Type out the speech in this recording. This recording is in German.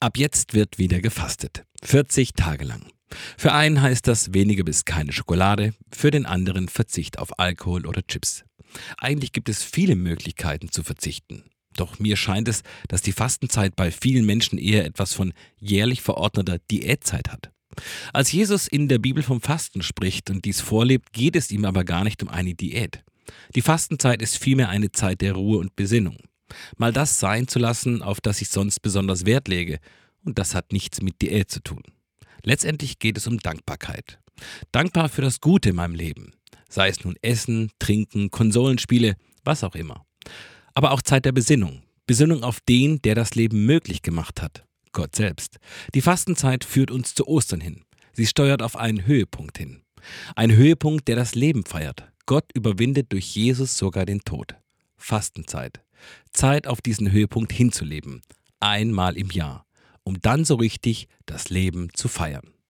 Ab jetzt wird wieder gefastet. 40 Tage lang. Für einen heißt das weniger bis keine Schokolade, für den anderen Verzicht auf Alkohol oder Chips. Eigentlich gibt es viele Möglichkeiten zu verzichten. Doch mir scheint es, dass die Fastenzeit bei vielen Menschen eher etwas von jährlich verordneter Diätzeit hat. Als Jesus in der Bibel vom Fasten spricht und dies vorlebt, geht es ihm aber gar nicht um eine Diät. Die Fastenzeit ist vielmehr eine Zeit der Ruhe und Besinnung. Mal das sein zu lassen, auf das ich sonst besonders Wert lege. Und das hat nichts mit Diät zu tun. Letztendlich geht es um Dankbarkeit. Dankbar für das Gute in meinem Leben. Sei es nun Essen, Trinken, Konsolenspiele, was auch immer. Aber auch Zeit der Besinnung. Besinnung auf den, der das Leben möglich gemacht hat. Gott selbst. Die Fastenzeit führt uns zu Ostern hin. Sie steuert auf einen Höhepunkt hin. Ein Höhepunkt, der das Leben feiert. Gott überwindet durch Jesus sogar den Tod. Fastenzeit. Zeit auf diesen Höhepunkt hinzuleben, einmal im Jahr, um dann so richtig das Leben zu feiern.